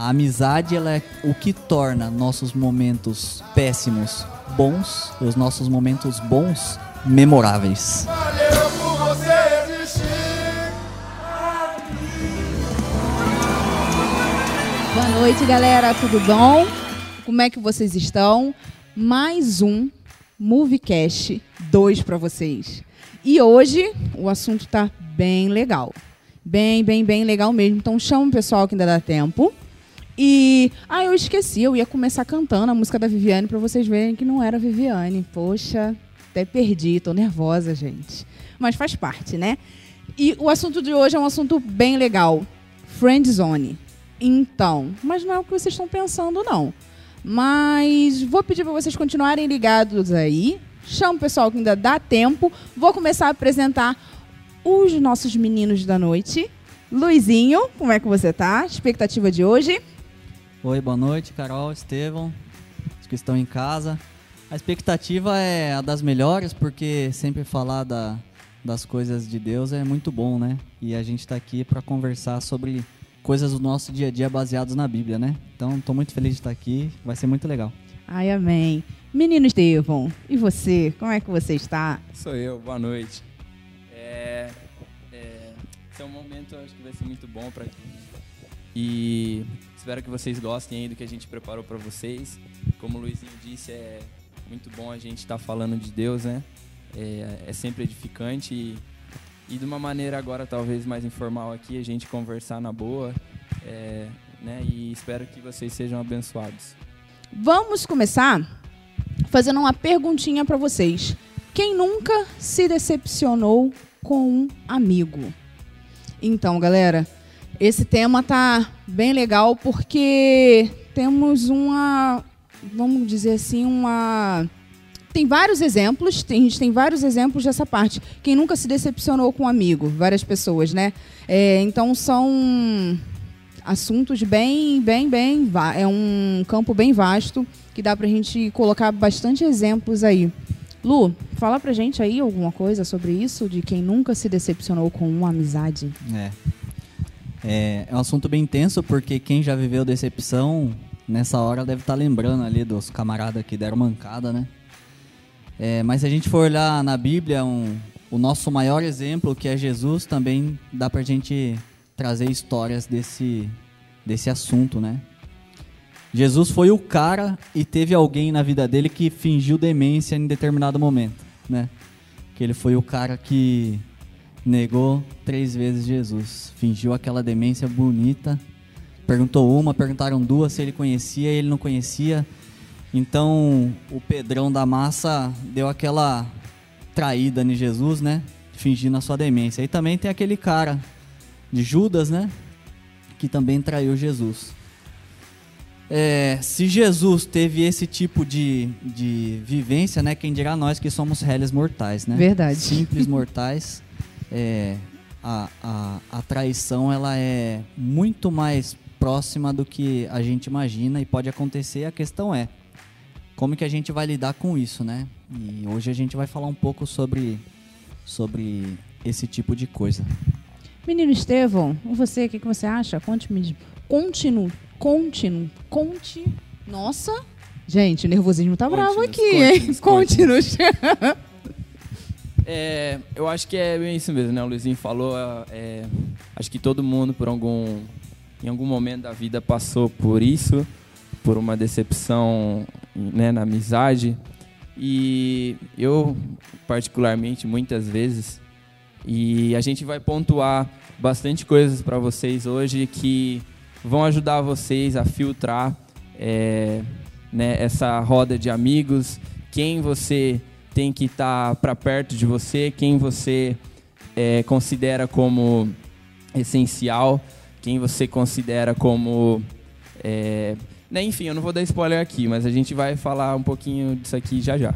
A amizade ela é o que torna nossos momentos péssimos bons e os nossos momentos bons memoráveis. Valeu por você existir. Boa noite, galera. Tudo bom? Como é que vocês estão? Mais um Moviecast 2 para vocês. E hoje o assunto tá bem legal. Bem, bem, bem legal mesmo. Então chama o pessoal que ainda dá tempo. E. Ah, eu esqueci, eu ia começar cantando a música da Viviane para vocês verem que não era Viviane. Poxa, até perdi, tô nervosa, gente. Mas faz parte, né? E o assunto de hoje é um assunto bem legal. Friend Zone. Então, mas não é o que vocês estão pensando, não. Mas vou pedir para vocês continuarem ligados aí. Chama o pessoal que ainda dá tempo. Vou começar a apresentar os nossos meninos da noite. Luizinho, como é que você tá? Expectativa de hoje? Oi, boa noite, Carol, Estevão, os que estão em casa. A expectativa é a das melhores, porque sempre falar da, das coisas de Deus é muito bom, né? E a gente está aqui para conversar sobre coisas do nosso dia a dia baseados na Bíblia, né? Então, estou muito feliz de estar aqui, vai ser muito legal. Ai, amém. Menino Estevão, e você? Como é que você está? Sou eu, boa noite. É, é, esse é um momento, acho que vai ser muito bom para e espero que vocês gostem aí do que a gente preparou para vocês. Como o Luizinho disse, é muito bom a gente estar tá falando de Deus, né? É, é sempre edificante e, e, de uma maneira agora talvez mais informal aqui a gente conversar na boa, é, né? E espero que vocês sejam abençoados. Vamos começar fazendo uma perguntinha para vocês. Quem nunca se decepcionou com um amigo? Então, galera, esse tema tá bem legal porque temos uma, vamos dizer assim, uma tem vários exemplos, tem, a gente tem vários exemplos dessa parte. Quem nunca se decepcionou com um amigo? Várias pessoas, né? É, então são assuntos bem, bem, bem. É um campo bem vasto que dá pra gente colocar bastante exemplos aí. Lu, fala pra gente aí alguma coisa sobre isso, de quem nunca se decepcionou com uma amizade. É. É, é um assunto bem intenso, porque quem já viveu decepção, nessa hora deve estar tá lembrando ali dos camaradas que deram mancada, né? É, mas se a gente for olhar na Bíblia, um, o nosso maior exemplo, que é Jesus, também dá pra gente trazer histórias desse, desse assunto, né? Jesus foi o cara e teve alguém na vida dele que fingiu demência em determinado momento, né? Que ele foi o cara que negou três vezes Jesus, fingiu aquela demência bonita, perguntou uma, perguntaram duas se ele conhecia, ele não conhecia. Então o Pedrão da massa deu aquela traída em Jesus, né? Fingindo a sua demência. E também tem aquele cara de Judas, né? Que também traiu Jesus. É, se Jesus teve esse tipo de, de vivência, né? Quem dirá nós que somos réis mortais, né? Verdade. Simples mortais. É, a, a, a traição ela é muito mais próxima do que a gente imagina e pode acontecer. A questão é como que a gente vai lidar com isso, né? E hoje a gente vai falar um pouco sobre, sobre esse tipo de coisa. Menino Estevão, você, o que, que você acha? Conte-me. Continue, continue, conte. Nossa! Gente, o nervosismo tá bravo aqui, hein? Continue. É, eu acho que é bem isso mesmo, né? O Luizinho falou. É, acho que todo mundo, por algum, em algum momento da vida, passou por isso, por uma decepção né, na amizade. E eu, particularmente, muitas vezes, e a gente vai pontuar bastante coisas para vocês hoje que vão ajudar vocês a filtrar é, né, essa roda de amigos, quem você tem que estar tá para perto de você, quem você é, considera como essencial, quem você considera como. É, né, enfim, eu não vou dar spoiler aqui, mas a gente vai falar um pouquinho disso aqui já já.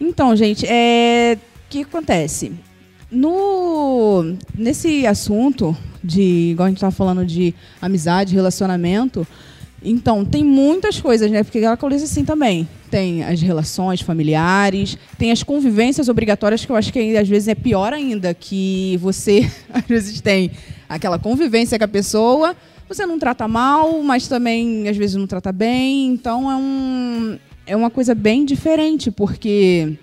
Então, gente, é... o que acontece? No... Nesse assunto de, igual a gente estava falando de amizade, relacionamento, então, tem muitas coisas, né? Porque coisa assim também. Tem as relações familiares, tem as convivências obrigatórias, que eu acho que às vezes é pior ainda, que você às vezes tem aquela convivência com a pessoa, você não trata mal, mas também às vezes não trata bem. Então é, um, é uma coisa bem diferente, porque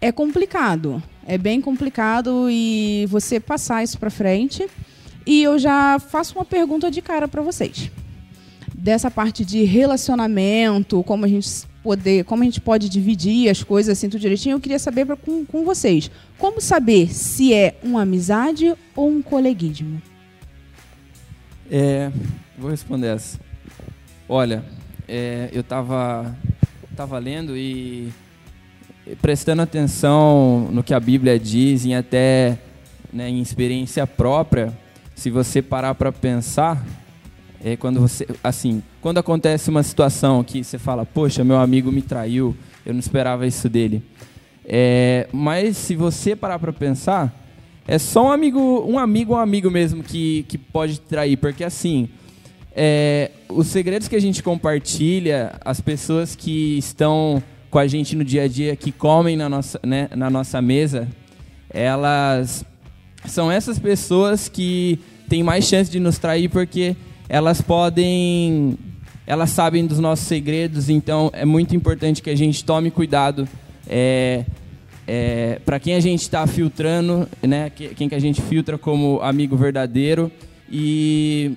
é complicado. É bem complicado e você passar isso para frente. E eu já faço uma pergunta de cara para vocês. Dessa parte de relacionamento, como a gente poder, como a gente pode dividir as coisas assim tudo direitinho, eu queria saber pra, com, com vocês. Como saber se é uma amizade ou um coleguismo? É, vou responder essa. Olha, é, eu estava tava lendo e prestando atenção no que a Bíblia diz e até né, em experiência própria, se você parar para pensar, é quando você, assim, quando acontece uma situação que você fala, poxa, meu amigo me traiu, eu não esperava isso dele. É, mas se você parar para pensar, é só um amigo, um amigo, um amigo mesmo que, que pode trair, porque assim, é, os segredos que a gente compartilha, as pessoas que estão com a gente no dia a dia, que comem na nossa, né, na nossa mesa, elas são essas pessoas que têm mais chance de nos trair porque elas podem, elas sabem dos nossos segredos, então é muito importante que a gente tome cuidado é, é, para quem a gente está filtrando, né? Quem que a gente filtra como amigo verdadeiro e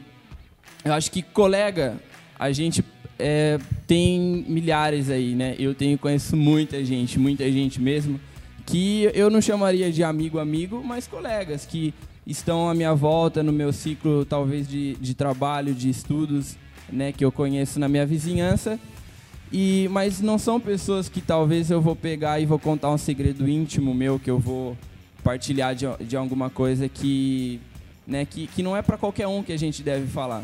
eu acho que colega a gente é, tem milhares aí, né? Eu tenho conheço muita gente, muita gente mesmo que eu não chamaria de amigo amigo, mas colegas que estão à minha volta no meu ciclo talvez de, de trabalho, de estudos, né, que eu conheço na minha vizinhança. E mas não são pessoas que talvez eu vou pegar e vou contar um segredo íntimo meu que eu vou partilhar de, de alguma coisa que, né, que, que não é para qualquer um que a gente deve falar.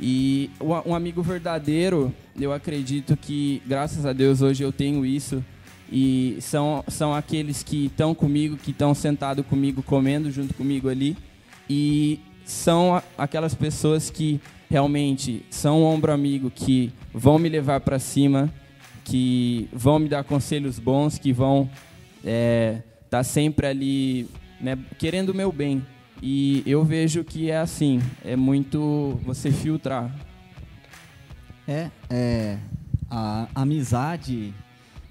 E um amigo verdadeiro, eu acredito que, graças a Deus, hoje eu tenho isso e são, são aqueles que estão comigo, que estão sentados comigo, comendo junto comigo ali. E são aquelas pessoas que realmente são um ombro amigo, que vão me levar para cima, que vão me dar conselhos bons, que vão estar é, tá sempre ali né, querendo o meu bem. E eu vejo que é assim, é muito você filtrar. É, é a amizade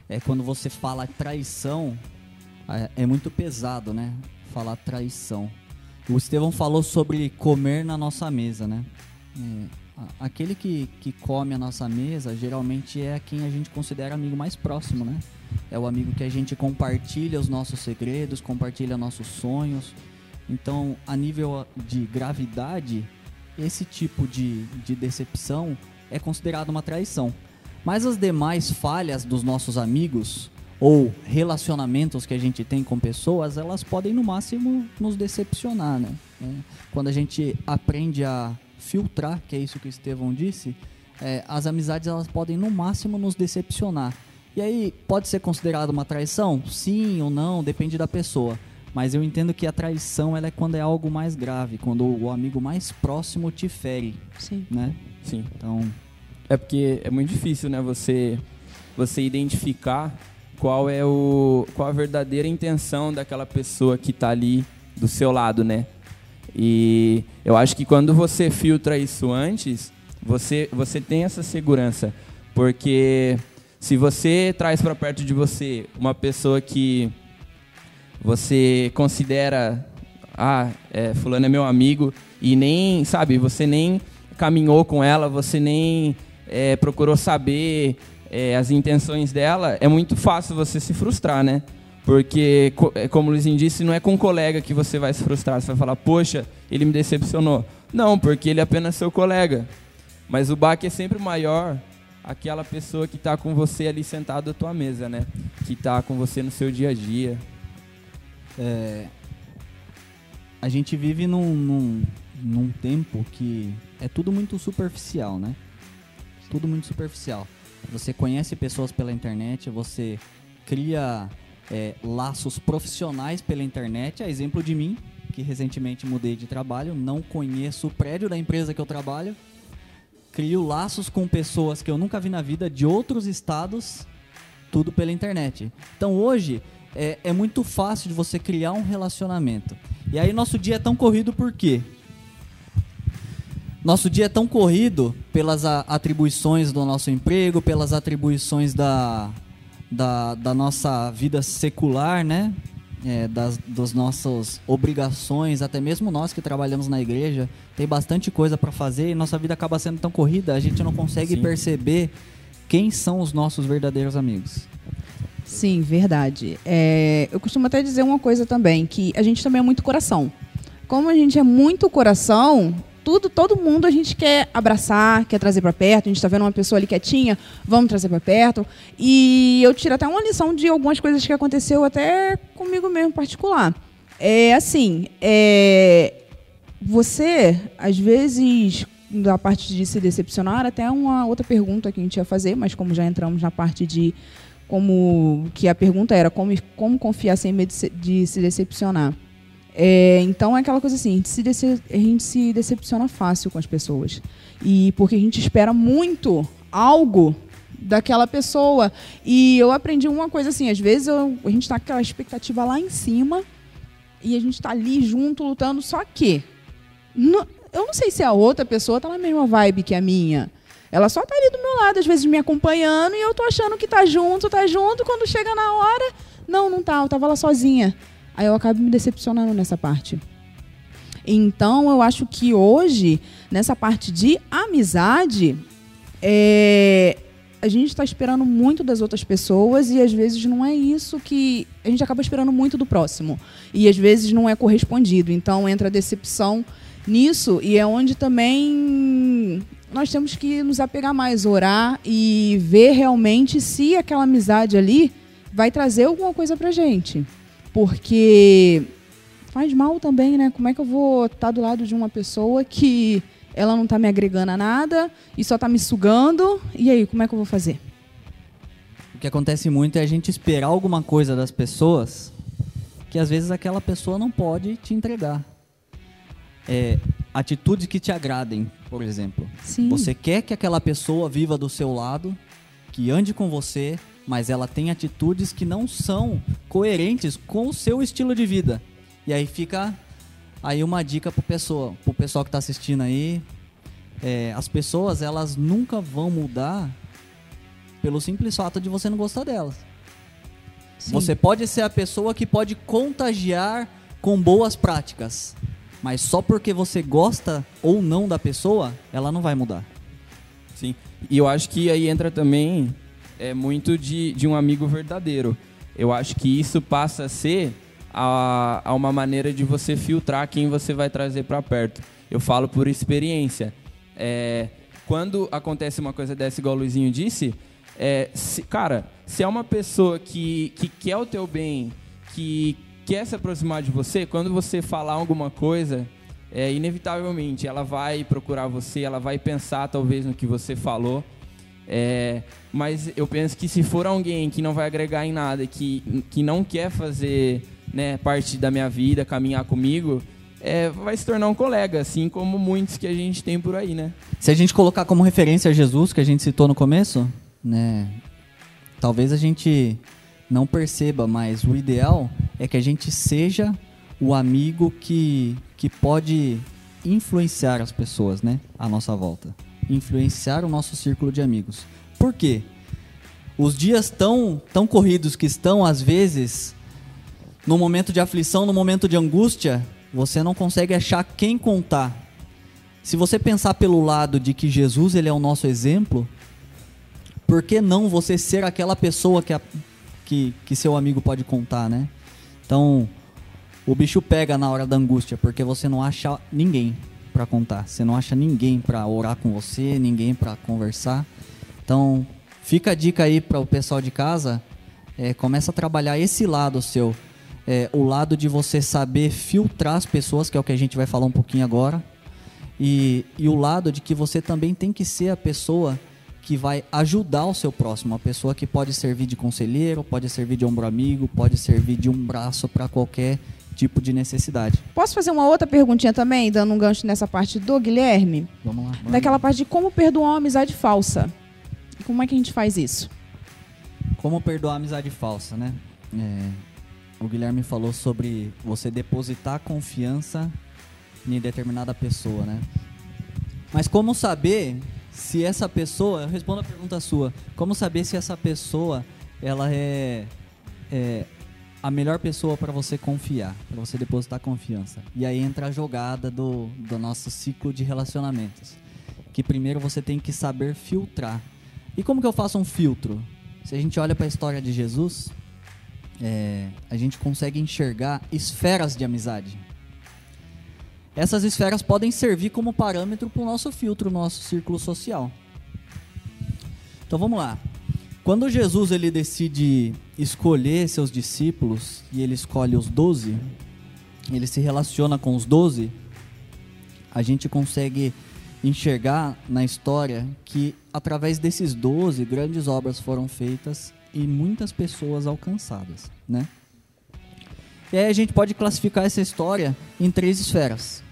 é quando você fala traição, é, é muito pesado, né? Falar traição. O Estevão falou sobre comer na nossa mesa, né? É, aquele que, que come a nossa mesa geralmente é quem a gente considera amigo mais próximo, né? É o amigo que a gente compartilha os nossos segredos, compartilha nossos sonhos. Então, a nível de gravidade, esse tipo de, de decepção é considerado uma traição. Mas as demais falhas dos nossos amigos ou relacionamentos que a gente tem com pessoas, elas podem no máximo nos decepcionar, né? É, quando a gente aprende a filtrar, que é isso que o Estevão disse, é, as amizades elas podem no máximo nos decepcionar. E aí, pode ser considerado uma traição? Sim ou não, depende da pessoa. Mas eu entendo que a traição ela é quando é algo mais grave, quando o amigo mais próximo te fere. Sim. Né? Sim. Então, é porque é muito difícil, né, você você identificar qual é o qual a verdadeira intenção daquela pessoa que está ali do seu lado, né? E eu acho que quando você filtra isso antes, você você tem essa segurança, porque se você traz para perto de você uma pessoa que você considera ah, é, fulano é meu amigo e nem, sabe, você nem caminhou com ela, você nem é, procurou saber é, as intenções dela, é muito fácil você se frustrar, né? Porque, é, como o Luizinho disse, não é com um colega que você vai se frustrar. Você vai falar, poxa, ele me decepcionou. Não, porque ele é apenas seu colega. Mas o baque é sempre maior aquela pessoa que está com você ali sentado à tua mesa, né? Que está com você no seu dia a dia. É, a gente vive num, num, num tempo que é tudo muito superficial, né? Tudo muito superficial. Você conhece pessoas pela internet, você cria é, laços profissionais pela internet. A exemplo de mim, que recentemente mudei de trabalho, não conheço o prédio da empresa que eu trabalho. Crio laços com pessoas que eu nunca vi na vida de outros estados, tudo pela internet. Então hoje é, é muito fácil de você criar um relacionamento. E aí nosso dia é tão corrido por quê? Nosso dia é tão corrido pelas atribuições do nosso emprego, pelas atribuições da, da, da nossa vida secular, né? É, das, das nossas obrigações, até mesmo nós que trabalhamos na igreja, tem bastante coisa para fazer e nossa vida acaba sendo tão corrida, a gente não consegue Sim. perceber quem são os nossos verdadeiros amigos. Sim, verdade. É, eu costumo até dizer uma coisa também, que a gente também é muito coração. Como a gente é muito coração, tudo, todo mundo a gente quer abraçar, quer trazer para perto. A gente está vendo uma pessoa ali quietinha, vamos trazer para perto. E eu tiro até uma lição de algumas coisas que aconteceu até comigo mesmo particular. É assim, é, você, às vezes, da parte de se decepcionar, até uma outra pergunta que a gente ia fazer, mas como já entramos na parte de como que a pergunta era como, como confiar sem medo de se- de se decepcionar. É, então é aquela coisa assim, a gente, se a gente se decepciona fácil com as pessoas. E porque a gente espera muito algo daquela pessoa. E eu aprendi uma coisa assim, às vezes eu- a gente tá com aquela expectativa lá em cima e a gente tá ali junto, lutando, só que não- eu não sei se a outra pessoa tá na mesma vibe que a minha. Ela só tá ali do meu lado, às vezes me acompanhando, e eu tô achando que tá junto, tá junto, quando chega na hora, não, não tá, eu tava lá sozinha. Aí eu acabo me decepcionando nessa parte. Então, eu acho que hoje, nessa parte de amizade, é, a gente está esperando muito das outras pessoas e às vezes não é isso que. A gente acaba esperando muito do próximo. E às vezes não é correspondido. Então entra a decepção nisso e é onde também nós temos que nos apegar mais, orar e ver realmente se aquela amizade ali vai trazer alguma coisa pra gente. Porque faz mal também, né? Como é que eu vou estar do lado de uma pessoa que ela não tá me agregando a nada e só tá me sugando? E aí, como é que eu vou fazer? O que acontece muito é a gente esperar alguma coisa das pessoas que às vezes aquela pessoa não pode te entregar. É, atitudes que te agradem, por exemplo. Sim. Você quer que aquela pessoa viva do seu lado, que ande com você, mas ela tem atitudes que não são coerentes com o seu estilo de vida. E aí fica aí uma dica pro pessoa, pro pessoal que tá assistindo aí. É, as pessoas elas nunca vão mudar pelo simples fato de você não gostar delas. Sim. Você pode ser a pessoa que pode contagiar com boas práticas, mas só porque você gosta ou não da pessoa, ela não vai mudar. Sim. E eu acho que aí entra também é muito de, de um amigo verdadeiro. Eu acho que isso passa a ser a, a uma maneira de você filtrar quem você vai trazer para perto. Eu falo por experiência. É, quando acontece uma coisa dessa, igual o Luizinho disse, é, se- cara, se é uma pessoa que, que quer o teu bem, que quer se aproximar de você, quando você falar alguma coisa, é, inevitavelmente ela vai procurar você, ela vai pensar talvez no que você falou. É, mas eu penso que se for alguém que não vai agregar em nada, que, que não quer fazer né, parte da minha vida, caminhar comigo, é, vai se tornar um colega, assim como muitos que a gente tem por aí, né? Se a gente colocar como referência Jesus, que a gente citou no começo, né? Talvez a gente não perceba, mas o ideal é que a gente seja o amigo que, que pode influenciar as pessoas, né? À nossa volta. Influenciar o nosso círculo de amigos. Por quê? Os dias tão, tão corridos que estão, às vezes, no momento de aflição, no momento de angústia, você não consegue achar quem contar. Se você pensar pelo lado de que Jesus ele é o nosso exemplo, por que não você ser aquela pessoa que, a- que, que seu amigo pode contar, né? Então, o bicho pega na hora da angústia, porque você não acha ninguém para contar. Você não acha ninguém para orar com você, ninguém para conversar. Então, fica a dica aí para o pessoal de casa, é, começa a trabalhar esse lado seu. É, o lado de você saber filtrar as pessoas, que é o que a gente vai falar um pouquinho agora. E, e o lado de que você também tem que ser a pessoa que vai ajudar o seu próximo, a pessoa que pode servir de conselheiro, pode servir de ombro amigo, pode servir de um braço para qualquer tipo de necessidade. Posso fazer uma outra perguntinha também, dando um gancho nessa parte do Guilherme? Vamos lá. Daquela parte de como perdoar uma amizade falsa. Como é que a gente faz isso? Como perdoar a amizade falsa, né? É, o Guilherme falou sobre você depositar confiança em determinada pessoa, né? Mas como saber se essa pessoa, eu respondo a pergunta sua, como saber se essa pessoa ela é, é a melhor pessoa para você confiar, para você depositar confiança. E aí entra a jogada do, do nosso ciclo de relacionamentos. Que primeiro você tem que saber filtrar. E como que eu faço um filtro? Se a gente olha para a história de Jesus, é, a gente consegue enxergar esferas de amizade. Essas esferas podem servir como parâmetro para o nosso filtro, nosso círculo social. Então vamos lá. Quando Jesus ele decide escolher seus discípulos e ele escolhe os doze, ele se relaciona com os doze, a gente consegue enxergar na história que através desses doze grandes obras foram feitas e muitas pessoas alcançadas, né? E aí a gente pode classificar essa história em três esferas: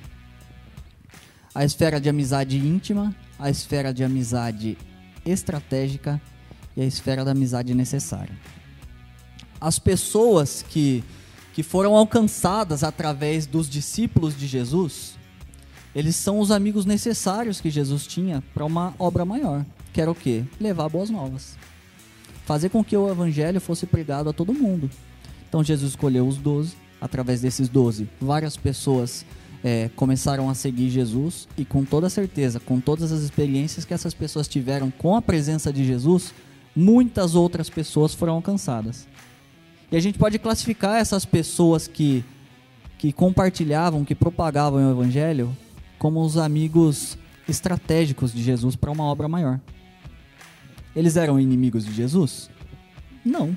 a esfera de amizade íntima, a esfera de amizade estratégica e a esfera da amizade necessária. As pessoas que, que foram alcançadas através dos discípulos de Jesus, eles são os amigos necessários que Jesus tinha para uma obra maior, que era o quê? Levar boas novas. Fazer com que o evangelho fosse pregado a todo mundo. Então Jesus escolheu os doze, através desses doze, várias pessoas é, começaram a seguir Jesus e com toda certeza, com todas as experiências que essas pessoas tiveram com a presença de Jesus, muitas outras pessoas foram alcançadas. E a gente pode classificar essas pessoas que, que compartilhavam, que propagavam o Evangelho, como os amigos estratégicos de Jesus para uma obra maior. Eles eram inimigos de Jesus? Não.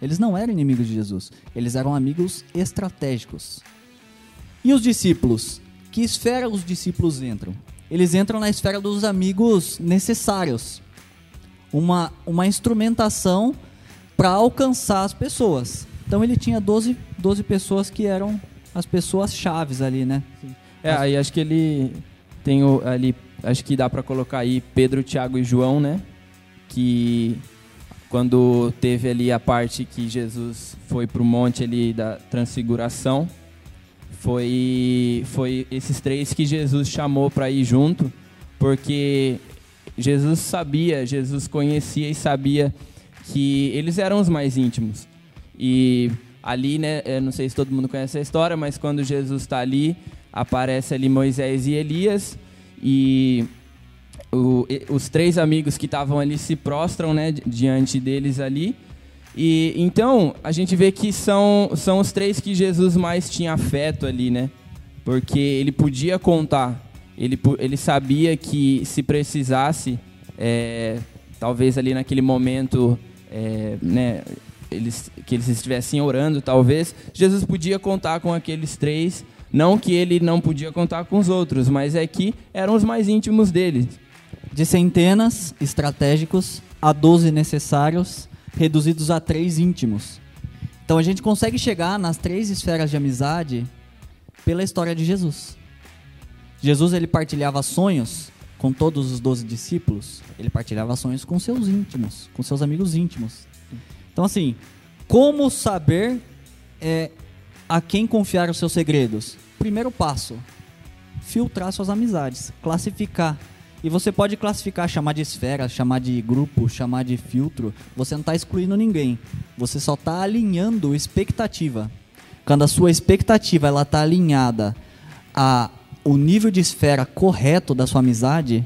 Eles não eram inimigos de Jesus. Eles eram amigos estratégicos. E os discípulos? Que esfera os discípulos entram? Eles entram na esfera dos amigos necessários uma, uma instrumentação para alcançar as pessoas. Então ele tinha 12, 12 pessoas que eram as pessoas chaves ali, né? É, aí acho que ele tem o, ali, acho que dá para colocar aí Pedro, Tiago e João, né? Que quando teve ali a parte que Jesus foi pro monte ali da transfiguração, foi foi esses três que Jesus chamou para ir junto, porque Jesus sabia, Jesus conhecia e sabia que eles eram os mais íntimos. E ali, né, não sei se todo mundo conhece a história, mas quando Jesus está ali, aparece ali Moisés e Elias e o, os três amigos que estavam ali se prostram, né, diante deles ali. E então a gente vê que são, são os três que Jesus mais tinha afeto ali, né? Porque ele podia contar ele, ele sabia que se precisasse, é, talvez ali naquele momento, é, né, eles, que eles estivessem orando, talvez, Jesus podia contar com aqueles três. Não que ele não podia contar com os outros, mas é que eram os mais íntimos dele. De centenas estratégicos a 12 necessários, reduzidos a três íntimos. Então a gente consegue chegar nas três esferas de amizade pela história de Jesus. Jesus ele partilhava sonhos com todos os doze discípulos, ele partilhava sonhos com seus íntimos, com seus amigos íntimos. Então assim, como saber é, a quem confiar os seus segredos? Primeiro passo, filtrar suas amizades, classificar. E você pode classificar, chamar de esfera, chamar de grupo, chamar de filtro. Você não está excluindo ninguém. Você só está alinhando expectativa. Quando a sua expectativa ela está alinhada a o nível de esfera correto da sua amizade,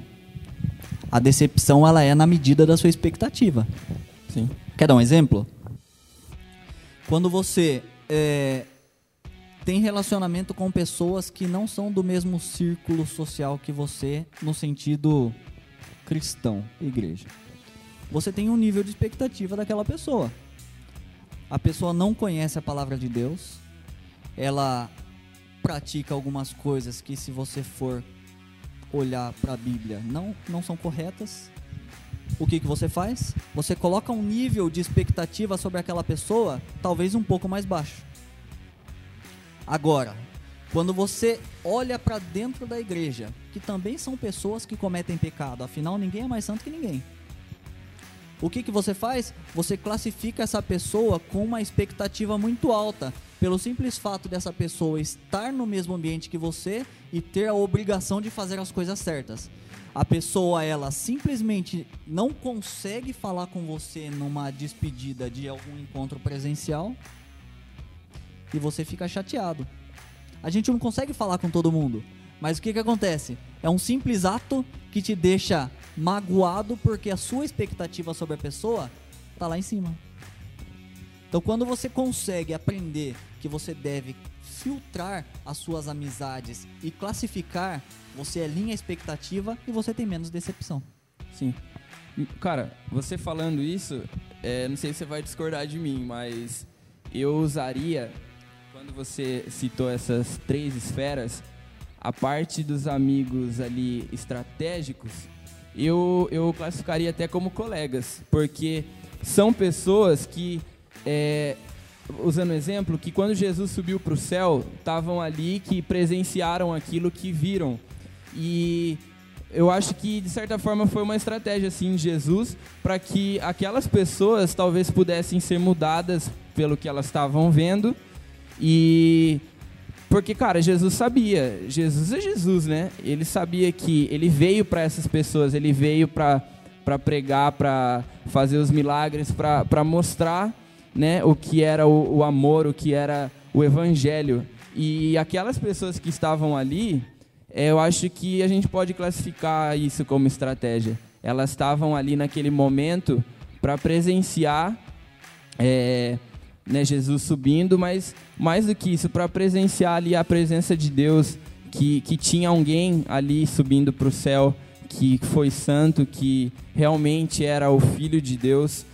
a decepção ela é na medida da sua expectativa. Sim. Quer dar um exemplo? Quando você é, tem relacionamento com pessoas que não são do mesmo círculo social que você, no sentido cristão, igreja. Você tem um nível de expectativa daquela pessoa. A pessoa não conhece a palavra de Deus, ela pratica algumas coisas que, se você for olhar para a Bíblia, não, não são corretas, o que, que você faz? Você coloca um nível de expectativa sobre aquela pessoa, talvez um pouco mais baixo. Agora, quando você olha para dentro da igreja, que também são pessoas que cometem pecado, afinal ninguém é mais santo que ninguém. O que, que você faz? Você classifica essa pessoa com uma expectativa muito alta pelo simples fato dessa pessoa estar no mesmo ambiente que você e ter a obrigação de fazer as coisas certas. A pessoa, ela simplesmente não consegue falar com você numa despedida de algum encontro presencial e você fica chateado. A gente não consegue falar com todo mundo, mas o que, que acontece? É um simples ato que te deixa magoado porque a sua expectativa sobre a pessoa tá lá em cima. Então, quando você consegue aprender que você deve filtrar as suas amizades e classificar, você alinha a expectativa e você tem menos decepção. Sim. Cara, você falando isso, é, não sei se você vai discordar de mim, mas eu usaria, quando você citou essas três esferas, a parte dos amigos ali estratégicos, eu, eu classificaria até como colegas, porque são pessoas que é, usando o exemplo, que quando Jesus subiu para o céu, estavam ali que presenciaram aquilo que viram. E eu acho que, de certa forma, foi uma estratégia assim, Jesus para que aquelas pessoas talvez pudessem ser mudadas pelo que elas estavam vendo. E. Porque, cara, Jesus sabia. Jesus é Jesus, né? Ele sabia que ele veio para essas pessoas, ele veio para pregar, para fazer os milagres, para mostrar né, o que era o, o amor, o que era o evangelho. E aquelas pessoas que estavam ali, é, eu acho que a gente pode classificar isso como estratégia. Elas estavam ali naquele momento para presenciar é, né, Jesus subindo, mas mais do que isso, para presenciar ali a presença de Deus, que, que tinha alguém ali subindo para o céu, que foi santo, que realmente era o Filho de Deus.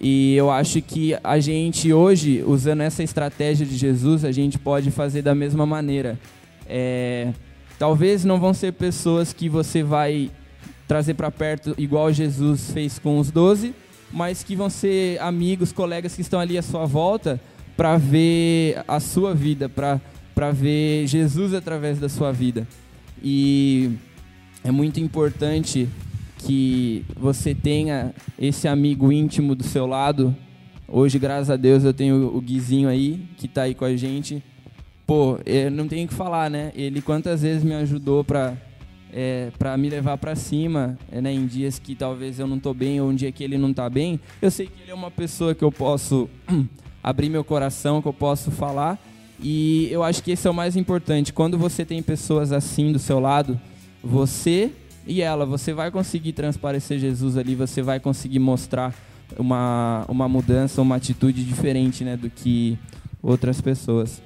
E eu acho que a gente hoje, usando essa estratégia de Jesus, a gente pode fazer da mesma maneira. É, talvez não vão ser pessoas que você vai trazer para perto igual Jesus fez com os doze, mas que vão ser amigos, colegas que estão ali à sua volta para ver a sua vida, para ver Jesus através da sua vida. E é muito importante que você tenha esse amigo íntimo do seu lado. Hoje, graças a Deus, eu tenho o Guizinho aí, que está aí com a gente. Pô, eu não tenho que falar, né? Ele quantas vezes me ajudou para é, para me levar para cima, é, né, em dias que talvez eu não estou bem ou um dia que ele não está bem. Eu sei que ele é uma pessoa que eu posso abrir meu coração, que eu posso falar. E eu acho que esse é o mais importante. Quando você tem pessoas assim do seu lado, você e ela, você vai conseguir transparecer Jesus ali, você vai conseguir mostrar uma, uma mudança, uma atitude diferente né, do que outras pessoas.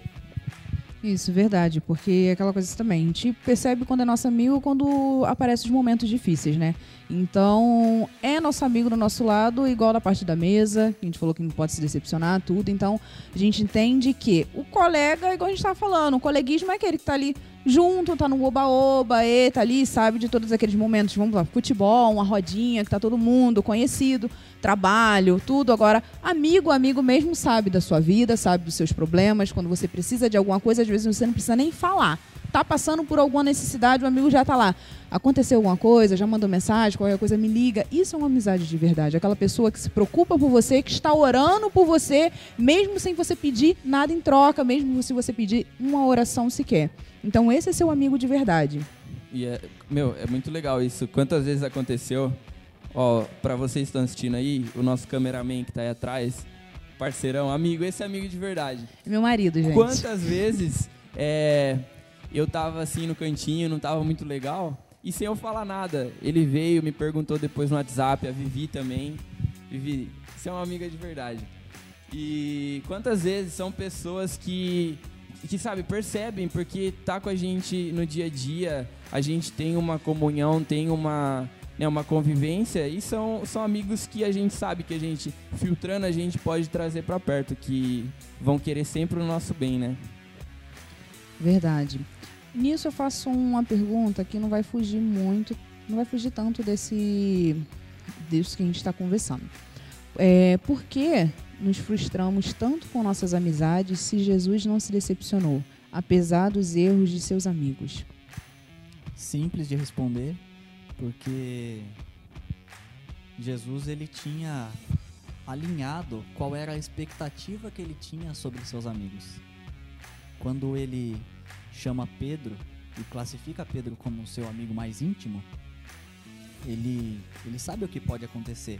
Isso, verdade, porque é aquela coisa também, a gente percebe quando é nosso amigo quando aparecem os momentos difíceis, né? Então, é nosso amigo do nosso lado, igual da parte da mesa, a gente falou que não pode se decepcionar, tudo. Então, a gente entende que o colega, igual a gente estava falando, o coleguismo é aquele que está ali junto, tá no oba-oba, e tá ali, sabe, de todos aqueles momentos. Vamos lá, futebol, uma rodinha, que tá todo mundo conhecido, trabalho, tudo. Agora, amigo, amigo mesmo sabe da sua vida, sabe dos seus problemas. Quando você precisa de alguma coisa, às vezes você não precisa nem falar. Tá passando por alguma necessidade, o amigo já tá lá. Aconteceu alguma coisa, já mandou mensagem, qualquer coisa, me liga. Isso é uma amizade de verdade. Aquela pessoa que se preocupa por você, que está orando por você, mesmo sem você pedir nada em troca, mesmo se você pedir uma oração sequer. Então esse é seu amigo de verdade. E é, meu, é muito legal isso. Quantas vezes aconteceu? Ó, para vocês que estão assistindo aí, o nosso cameraman que tá aí atrás, parceirão, amigo, esse é amigo de verdade. Meu marido, gente. Quantas vezes é, eu tava assim no cantinho, não tava muito legal, e sem eu falar nada, ele veio, me perguntou depois no WhatsApp, a Vivi também. Vivi, você é uma amiga de verdade. E quantas vezes são pessoas que que sabe, percebem, porque tá com a gente no dia a dia, a gente tem uma comunhão, tem uma, né, uma convivência e são, são amigos que a gente sabe que a gente, filtrando, a gente pode trazer para perto, que vão querer sempre o nosso bem, né? Verdade. Nisso eu faço uma pergunta que não vai fugir muito, não vai fugir tanto desse disso que a gente está conversando. É, por que nos frustramos tanto com nossas amizades se Jesus não se decepcionou, apesar dos erros de seus amigos? Simples de responder, porque Jesus ele tinha alinhado qual era a expectativa que ele tinha sobre seus amigos. quando ele chama Pedro e classifica Pedro como seu amigo mais íntimo, ele, ele sabe o que pode acontecer.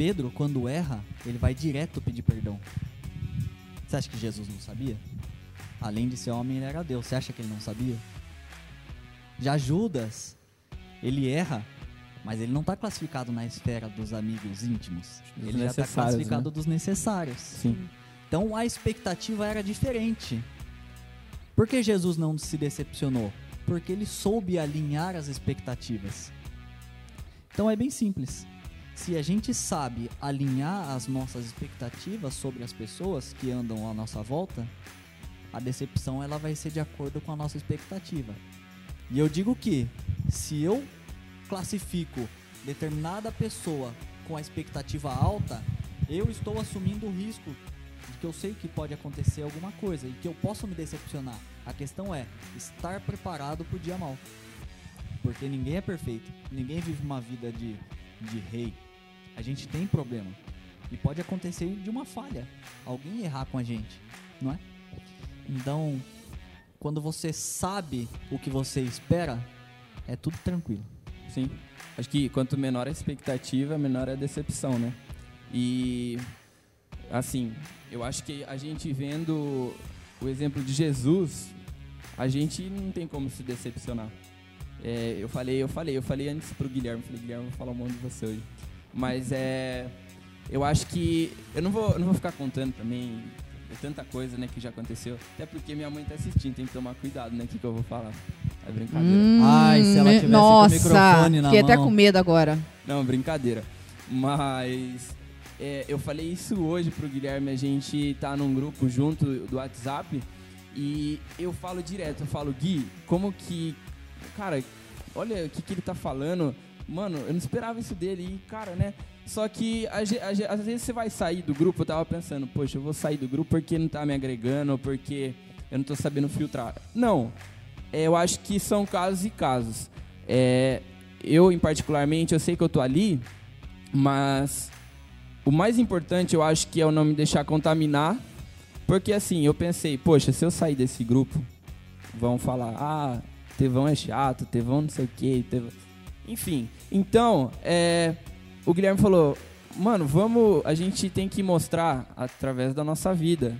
Pedro, quando erra, ele vai direto pedir perdão. Você acha que Jesus não sabia? Além de ser homem, ele era Deus. Você acha que ele não sabia? Já Judas, ele erra, mas ele não está classificado na esfera dos amigos íntimos. Dos ele já está necessários, classificado né? dos necessários. Sim. Então a expectativa era diferente. Por que Jesus não se decepcionou? Porque ele soube alinhar as expectativas. Então é bem simples. Se a gente sabe alinhar as nossas expectativas sobre as pessoas que andam à nossa volta, a decepção ela vai ser de acordo com a nossa expectativa. E eu digo que se eu classifico determinada pessoa com a expectativa alta, eu estou assumindo o risco de que eu sei que pode acontecer alguma coisa e que eu posso me decepcionar. A questão é estar preparado para o dia mal. Porque ninguém é perfeito, ninguém vive uma vida de, de rei. A gente tem problema. E pode acontecer de uma falha, alguém errar com a gente, não é? Então, quando você sabe o que você espera, é tudo tranquilo. Sim. Acho que quanto menor a expectativa, menor a decepção, né? E assim, eu acho que a gente vendo o exemplo de Jesus, a gente não tem como se decepcionar. É, eu falei, eu falei, eu falei antes pro Guilherme, falei, Guilherme, vou falar um monte de você hoje. Mas é. Eu acho que. Eu não vou, eu não vou ficar contando também. É tanta coisa, né, que já aconteceu. Até porque minha mãe tá assistindo, tem que tomar cuidado, né, o que, que eu vou falar. É brincadeira. Hum, Ai, se ela tivesse com o microfone na fiquei até mão. com medo agora. Não, brincadeira. Mas é, eu falei isso hoje pro Guilherme, a gente tá num grupo junto do WhatsApp e eu falo direto, eu falo, Gui, como que. Cara, olha o que, que ele tá falando. Mano, eu não esperava isso dele e, cara, né? Só que às vezes você vai sair do grupo, eu tava pensando, poxa, eu vou sair do grupo porque não tá me agregando, ou porque eu não tô sabendo filtrar. Não. É, eu acho que são casos e casos. É, eu, em particularmente, eu sei que eu tô ali, mas o mais importante eu acho que é eu não me deixar contaminar, porque assim, eu pensei, poxa, se eu sair desse grupo, vão falar, ah, Tevão é chato, Tevão não sei o que, enfim. Então, é, o Guilherme falou, mano, vamos, a gente tem que mostrar através da nossa vida,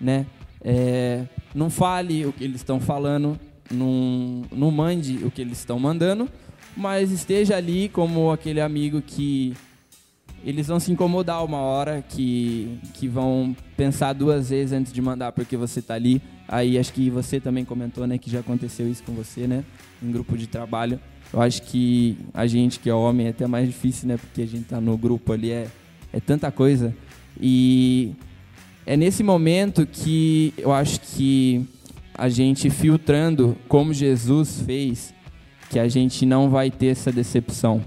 né? É, não fale o que eles estão falando, não, não mande o que eles estão mandando, mas esteja ali como aquele amigo que eles vão se incomodar uma hora, que, que vão pensar duas vezes antes de mandar porque você tá ali. Aí acho que você também comentou, né, que já aconteceu isso com você, né, em grupo de trabalho. Eu acho que a gente que é homem é até mais difícil, né, porque a gente tá no grupo ali, é, é tanta coisa. E é nesse momento que eu acho que a gente filtrando como Jesus fez, que a gente não vai ter essa decepção.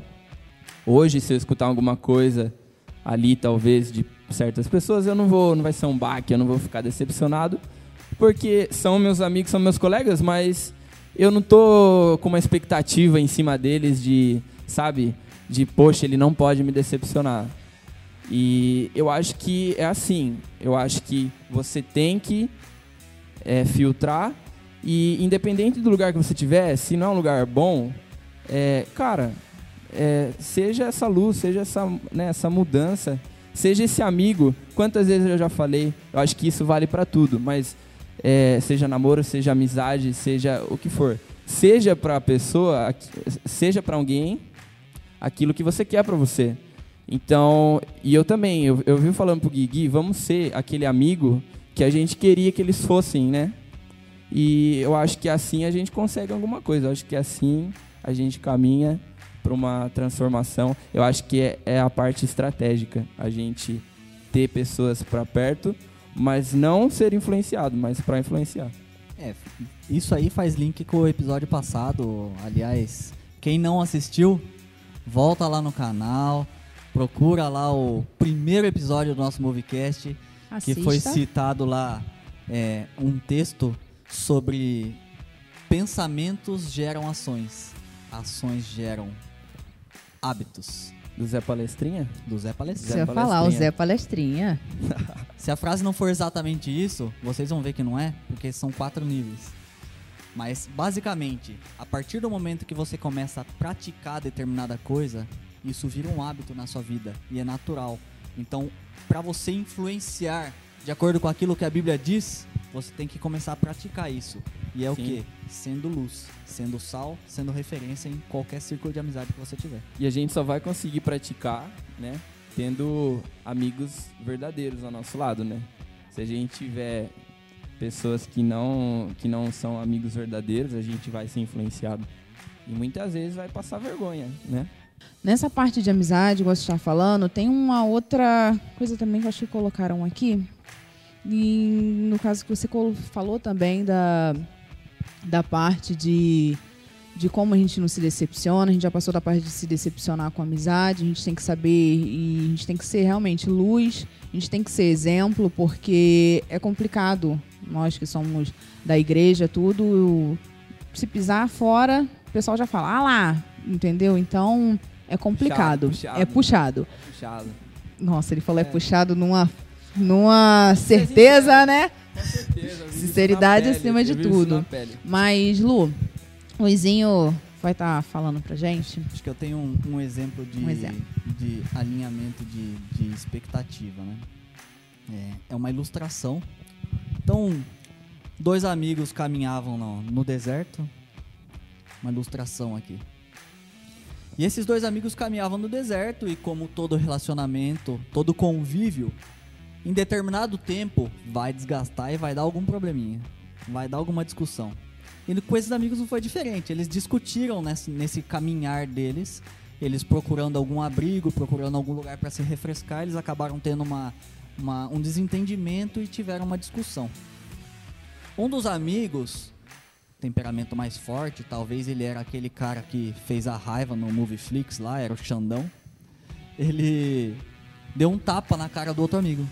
Hoje, se eu escutar alguma coisa ali, talvez, de certas pessoas, eu não vou, não vai ser um baque, eu não vou ficar decepcionado, porque são meus amigos, são meus colegas, mas eu não tô com uma expectativa em cima deles de, sabe, de, poxa, ele não pode me decepcionar. E eu acho que é assim, eu acho que você tem que é, filtrar e independente do lugar que você tiver, se não é um lugar bom, é, cara, é, seja essa luz, seja essa, né, essa mudança, seja esse amigo. Quantas vezes eu já falei, eu acho que isso vale pra tudo, mas é, seja namoro, seja amizade, seja o que for, seja pra pessoa, aqu- seja pra alguém aquilo que você quer pra você. Então, e eu também, eu, eu falando pro Gui, Gui, vamos ser aquele amigo que a gente queria que eles fossem, né? E eu acho que assim a gente consegue alguma coisa. Eu acho que assim a gente caminha para uma transformação. Eu acho que é, é a parte estratégica. A gente ter pessoas para perto, mas não ser influenciado, mas para influenciar. É, isso aí faz link com o episódio passado. Aliás, quem não assistiu, volta lá no canal, procura lá o primeiro episódio do nosso Movicast, que foi Assista. citado lá é, um texto sobre pensamentos geram ações, ações geram hábitos. Do Zé Palestrinha? Do Zé Você Palestrinha. ia falar, o. Zé Palestrinha. Se a frase não for exatamente isso, vocês vão ver que não é, porque são quatro níveis. Mas basicamente, a partir do momento que você começa a praticar determinada coisa, isso vira um hábito na sua vida e é natural. Então, para você influenciar de acordo com aquilo que a Bíblia diz, você tem que começar a praticar isso. E é o Sim. que? Sendo luz, sendo sal, sendo referência em qualquer círculo de amizade que você tiver. E a gente só vai conseguir praticar, né? Tendo amigos verdadeiros ao nosso lado, né? Se a gente tiver pessoas que não, que não são amigos verdadeiros, a gente vai ser influenciado. E muitas vezes vai passar vergonha, né? Nessa parte de amizade, igual você está falando, tem uma outra coisa também que eu acho que colocaram aqui. E no caso que você falou também da, da parte de, de como a gente não se decepciona, a gente já passou da parte de se decepcionar com a amizade, a gente tem que saber e a gente tem que ser realmente luz, a gente tem que ser exemplo, porque é complicado, nós que somos da igreja, tudo, se pisar fora, o pessoal já fala, ah lá, entendeu? Então é complicado, puxado. é puxado. Puxado. Nossa, ele falou é, É. puxado numa, numa certeza, né? Com certeza. Sinceridade acima de tudo. Mas, Lu, Luizinho vai estar falando pra gente. Acho que eu tenho um, um exemplo de, Um exemplo. de alinhamento de, de expectativa, né? É, é uma ilustração. Então, dois amigos caminhavam no, no deserto. Uma ilustração aqui. E esses dois amigos caminhavam no deserto e como todo relacionamento, todo convívio, em determinado tempo vai desgastar e vai dar algum probleminha. Vai dar alguma discussão. E com esses amigos não foi diferente. Eles discutiram nesse, nesse caminhar deles. Eles procurando algum abrigo, procurando algum lugar para se refrescar. Eles acabaram tendo uma, uma- um desentendimento e tiveram uma discussão. Um dos amigos, temperamento mais forte, talvez ele era aquele cara que fez a raiva no Movieflix lá, era o Xandão. Ele deu um tapa na cara do outro amigo.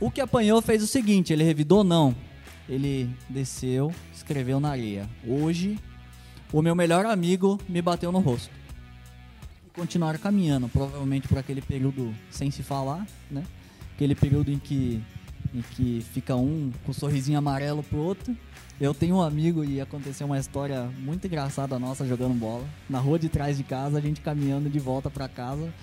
O que apanhou fez o seguinte, ele revidou não. Ele desceu, escreveu na areia. Hoje, o meu melhor amigo me bateu no rosto. E continuaram caminhando, provavelmente por aquele período sem se falar, né? Aquele período em que, em que fica um com um sorrisinho amarelo pro outro. Eu tenho um amigo e aconteceu uma história muito engraçada nossa jogando bola. Na rua de trás de casa, a gente caminhando de volta pra casa.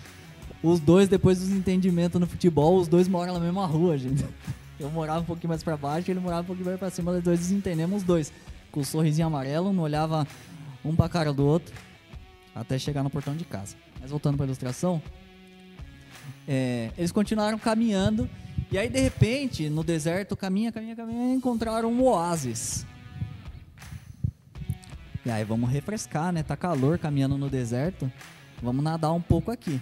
Os dois, depois dos entendimentos no futebol, os dois moram na mesma rua, gente. Eu morava um pouquinho mais pra baixo, ele morava um pouquinho mais pra cima, nós dois desentendemos os dois. Com o sorrisinho amarelo, não olhava um pra cara do outro, até chegar no portão de casa. Mas voltando pra ilustração, é, eles continuaram caminhando, e aí de repente, no deserto, caminha, caminha, caminha, encontraram um oásis. E aí vamos refrescar, né? Tá calor caminhando no deserto. Vamos nadar um pouco aqui.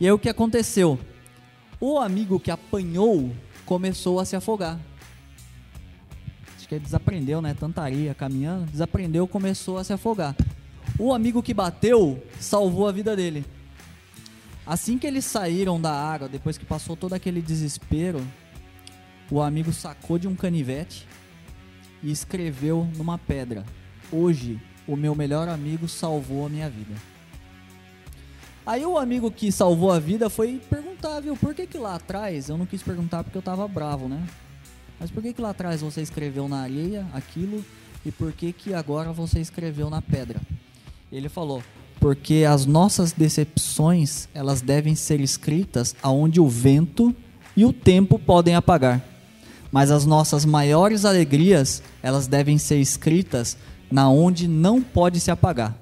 E aí o que aconteceu? O amigo que apanhou começou a se afogar. Acho que ele desaprendeu, né? Tanta areia caminhando, desaprendeu, começou a se afogar. O amigo que bateu salvou a vida dele. Assim que eles saíram da água, depois que passou todo aquele desespero, o amigo sacou de um canivete e escreveu numa pedra: Hoje, o meu melhor amigo salvou a minha vida. Aí o amigo que salvou a vida foi perguntar, viu, por que que lá atrás, eu não quis perguntar porque eu tava bravo, né? Mas por que que lá atrás você escreveu na areia aquilo e por que que agora você escreveu na pedra? Ele falou, porque as nossas decepções, elas devem ser escritas aonde o vento e o tempo podem apagar. Mas as nossas maiores alegrias, elas devem ser escritas na onde não pode se apagar.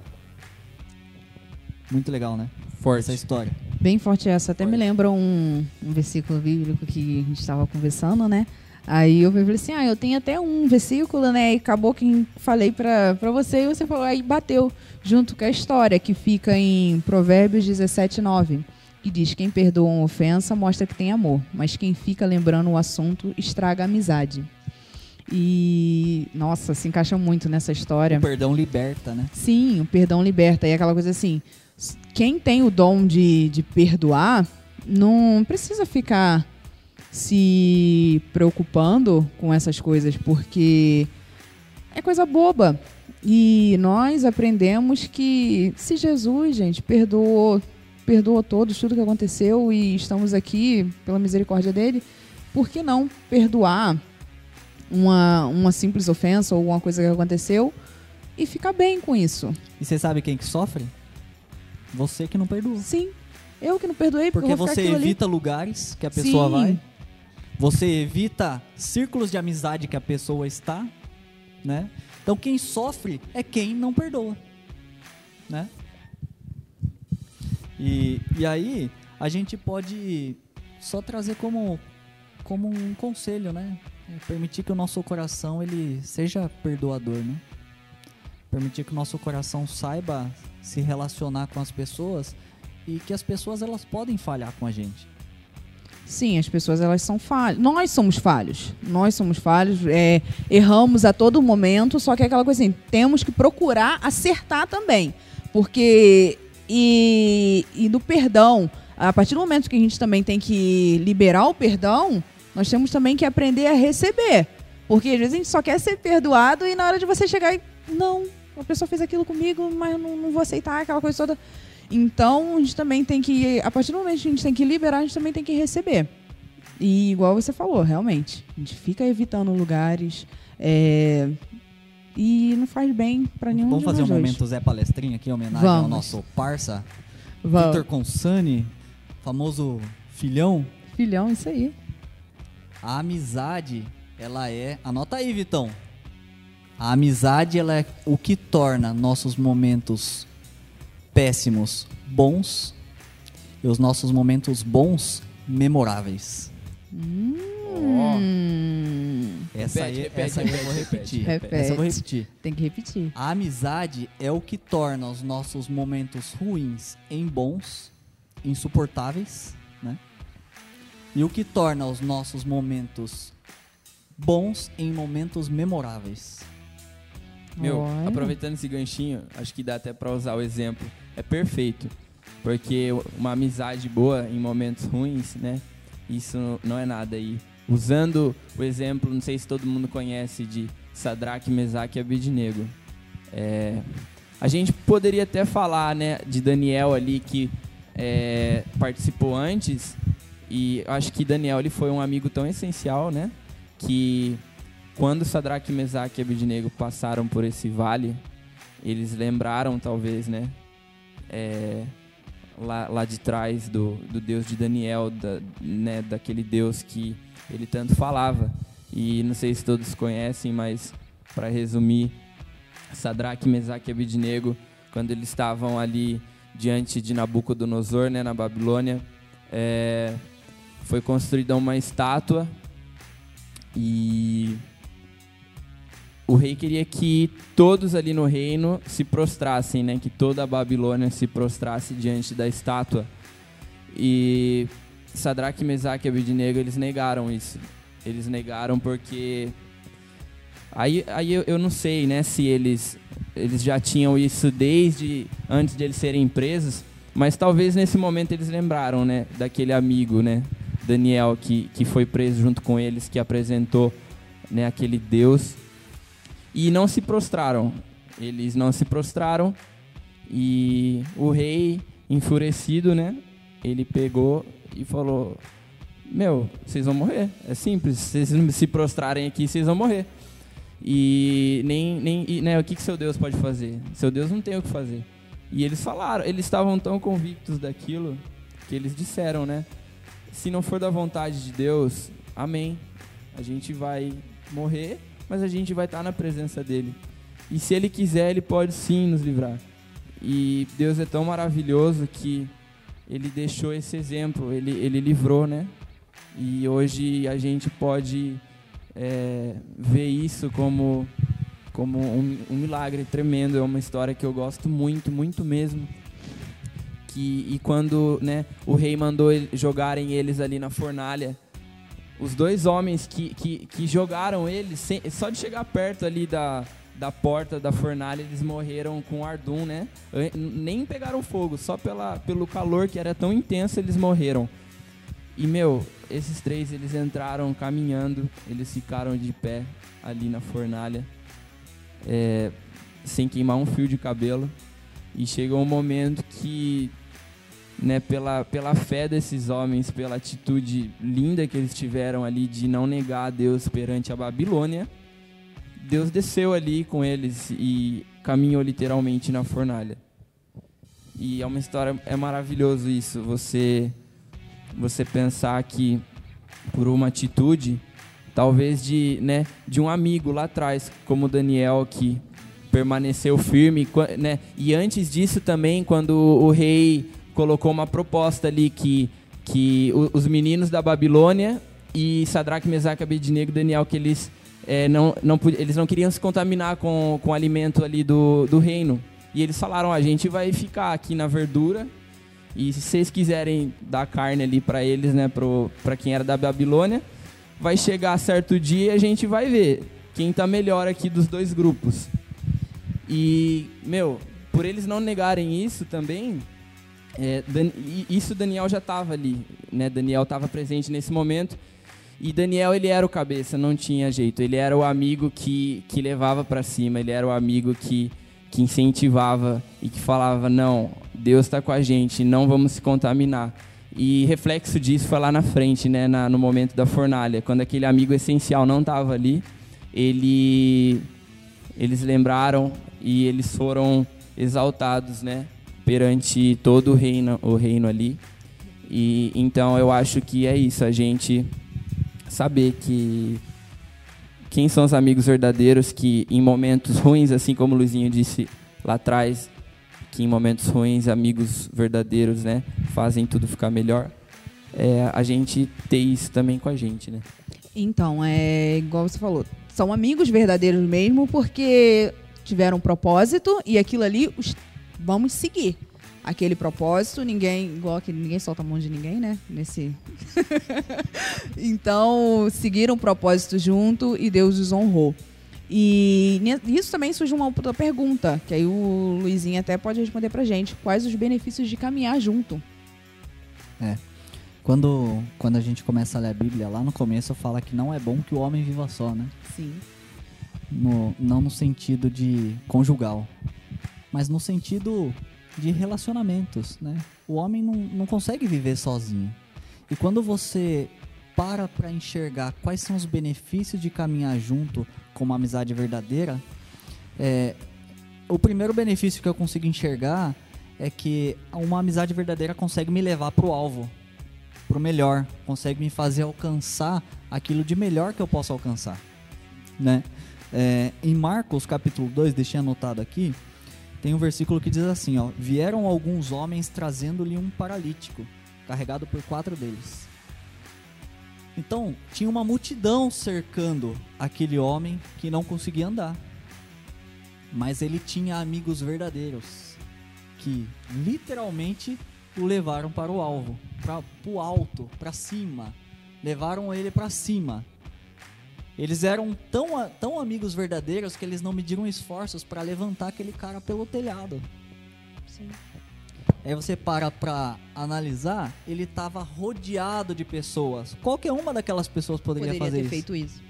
Muito legal, né? Forte. Essa história. Bem forte essa. Até me lembra um, um versículo bíblico que a gente estava conversando, né? Aí eu falei assim, ah, eu tenho até um versículo, né? E acabou que falei pra, pra você e você falou, aí bateu junto com a história, que fica em Provérbios 17, 9. Que diz, quem perdoa uma ofensa mostra que tem amor, mas quem fica lembrando o assunto estraga a amizade. E, nossa, se encaixa muito nessa história. O perdão liberta, né? Sim, o perdão liberta. E aquela coisa assim, quem tem o dom de, de perdoar não precisa ficar se preocupando com essas coisas, porque é coisa boba. E nós aprendemos que se Jesus, gente, perdoou, perdoou todos, tudo que aconteceu e estamos aqui pela misericórdia dele, por que não perdoar uma, uma simples ofensa ou alguma coisa que aconteceu e ficar bem com isso? E você sabe quem que sofre? Você que não perdoa. Sim, eu que não perdoei porque, você aquilo ali. evita lugares que a pessoa Sim. vai. Você evita círculos de amizade que a pessoa está, né? Então quem sofre é quem não perdoa, né? E, e aí a gente pode só trazer como como um conselho, né? É permitir que o nosso coração ele seja perdoador, né? Permitir que nosso coração saiba se relacionar com as pessoas e que as pessoas elas podem falhar com a gente. Sim, as pessoas elas são falhas. Nós somos falhos. Nós somos falhos. é, erramos a todo momento. Só que é aquela coisa assim, temos que procurar acertar também, porque e, e do perdão, a partir do momento que a gente também tem que liberar o perdão, nós temos também que aprender a receber, porque às vezes a gente só quer ser perdoado e na hora de você chegar e não, a pessoa fez aquilo comigo, mas eu não, não vou aceitar aquela coisa toda. Então, a gente também tem que, a partir do momento que a gente tem que liberar, a gente também tem que receber. E igual você falou, realmente, a gente fica evitando lugares é, e não faz bem pra nenhum Vamos fazer um dois. momento Zé Palestrinha aqui, em homenagem ao Vamos. nosso parça, Vamos. Vitor Consani, famoso filhão. Filhão, isso aí. A amizade, ela é. Anota aí, Vitão. A amizade, ela é o que torna nossos momentos péssimos bons e os nossos momentos bons memoráveis. Hum, Essa Repete, aí, repete, essa aí eu vou repete. repetir. Repete. Essa eu vou repetir. tem que repetir. A amizade é o que torna os nossos momentos ruins em bons, insuportáveis, né? E o que torna os nossos momentos bons em momentos memoráveis. Meu, Olha. aproveitando esse ganchinho, acho que dá até pra usar o exemplo. É perfeito. Porque uma amizade boa em momentos ruins, né? Isso não é nada aí. Usando o exemplo, não sei se todo mundo conhece, de Sadraque, Mesaque e Abednego. É, a gente poderia até falar, né, de Daniel ali que é, participou antes. E acho que Daniel ele foi um amigo tão essencial, né? Que quando Sadraque, Mesaque e Abednego passaram por esse vale, eles lembraram, talvez, né? é, lá, lá de trás do, do Deus de Daniel, da, né, daquele Deus que ele tanto falava. E não sei se todos conhecem, mas para resumir, Sadraque, Mesaque e Abednego, quando eles estavam ali diante de Nabucodonosor, né, na Babilônia, é, foi construída uma estátua e o rei queria que todos ali no reino se prostrassem, né? Que toda a Babilônia se prostrasse diante da estátua. E Sadraque, Mesaque e Abednego, eles negaram isso. Eles negaram porque... Aí, aí eu, eu não sei, né? Se eles, eles já tinham isso desde antes de eles serem presos. Mas talvez nesse momento eles lembraram, né? Daquele amigo, né? Daniel, que, que foi preso junto com eles, que apresentou né, aquele Deus e não se prostraram. Eles não se prostraram e o rei, enfurecido, né? Ele pegou e falou: Meu, vocês vão morrer. É simples. Se vocês se prostrarem aqui, vocês vão morrer. E nem, nem e, né, o que, que seu Deus pode fazer? Seu Deus não tem o que fazer. E eles falaram, eles estavam tão convictos daquilo que eles disseram, né? Se não for da vontade de Deus, amém. A gente vai morrer mas a gente vai estar na presença dele. E se ele quiser, ele pode sim nos livrar. E Deus é tão maravilhoso que ele deixou esse exemplo, ele, ele livrou, né? E hoje a gente pode é, ver isso como, como um, um milagre tremendo. É uma história que eu gosto muito, muito mesmo. Que, e quando né, o rei mandou jogarem eles ali na fornalha, os dois homens que, que, que jogaram eles, sem- só de chegar perto ali da, da porta da fornalha, eles morreram com ardum, né? Nem pegaram fogo, só pela, pelo calor que era tão intenso, eles morreram. E, meu, esses três, eles entraram caminhando, eles ficaram de pé ali na fornalha, é, sem queimar um fio de cabelo. E chegou um momento que né, pela, pela fé desses homens, pela atitude linda que eles tiveram ali de não negar a Deus perante a Babilônia, Deus desceu ali com eles e caminhou literalmente na fornalha. E é uma história, é maravilhoso isso, você você pensar que por uma atitude, talvez de, né, de um amigo lá atrás, como Daniel que permaneceu firme, né? E antes disso também, quando o rei colocou uma proposta ali que que os meninos da Babilônia e Sadraque, Mesaque, Abednego, Daniel que eles é, não, não, eles não queriam se contaminar com, com o alimento ali do, do reino. E eles falaram: a gente vai ficar aqui na verdura. E se vocês quiserem dar carne ali para eles, né, para quem era da Babilônia, vai chegar certo dia e a gente vai ver quem tá melhor aqui dos dois grupos. E, meu, por eles não negarem isso também, é, Dan, isso Daniel já estava ali, né? Daniel estava presente nesse momento. E Daniel, ele era o cabeça, não tinha jeito. Ele era o amigo que, que levava para cima, ele era o amigo que, que incentivava e que falava: não, Deus está com a gente, não vamos se contaminar. E reflexo disso foi lá na frente, né, na, no momento da fornalha, quando aquele amigo essencial não estava ali, ele, eles lembraram e eles foram exaltados, né, perante todo o reino, o reino ali. E então eu acho que é isso, a gente saber que quem são os amigos verdadeiros que em momentos ruins, assim como o Luizinho disse lá atrás, que em momentos ruins amigos verdadeiros, né, fazem tudo ficar melhor. É, a gente ter isso também com a gente, né? Então, é igual você falou, são amigos verdadeiros mesmo porque tiveram um propósito e aquilo ali vamos seguir aquele propósito, ninguém, igual que ninguém solta a mão de ninguém, né? Nesse. então, seguiram o propósito junto e Deus os honrou. E nisso também surge uma outra pergunta, que aí o Luizinho até pode responder pra gente. Quais os benefícios de caminhar junto? É. Quando, quando a gente começa a ler a Bíblia, lá no começo fala que não é bom que o homem viva só, né? Sim. No, não no sentido de conjugal, mas no sentido de relacionamentos, né? O homem não, não consegue viver sozinho. E quando você para para enxergar quais são os benefícios de caminhar junto com uma amizade verdadeira, é, o primeiro benefício que eu consigo enxergar é que uma amizade verdadeira consegue me levar para o alvo, para o melhor, consegue me fazer alcançar aquilo de melhor que eu posso alcançar, né? É, em Marcos capítulo 2, deixei anotado aqui, tem um versículo que diz assim, ó: Vieram alguns homens trazendo-lhe um paralítico, carregado por quatro deles. Então, tinha uma multidão cercando aquele homem que não conseguia andar. Mas ele tinha amigos verdadeiros que literalmente o levaram para o alvo, para o alto, para cima. Levaram ele para cima. Eles eram tão, tão amigos verdadeiros que eles não mediram esforços para levantar aquele cara pelo telhado. Sim. Aí você para pra analisar, ele estava rodeado de pessoas. Qualquer uma daquelas pessoas poderia, poderia fazer ter isso. feito isso.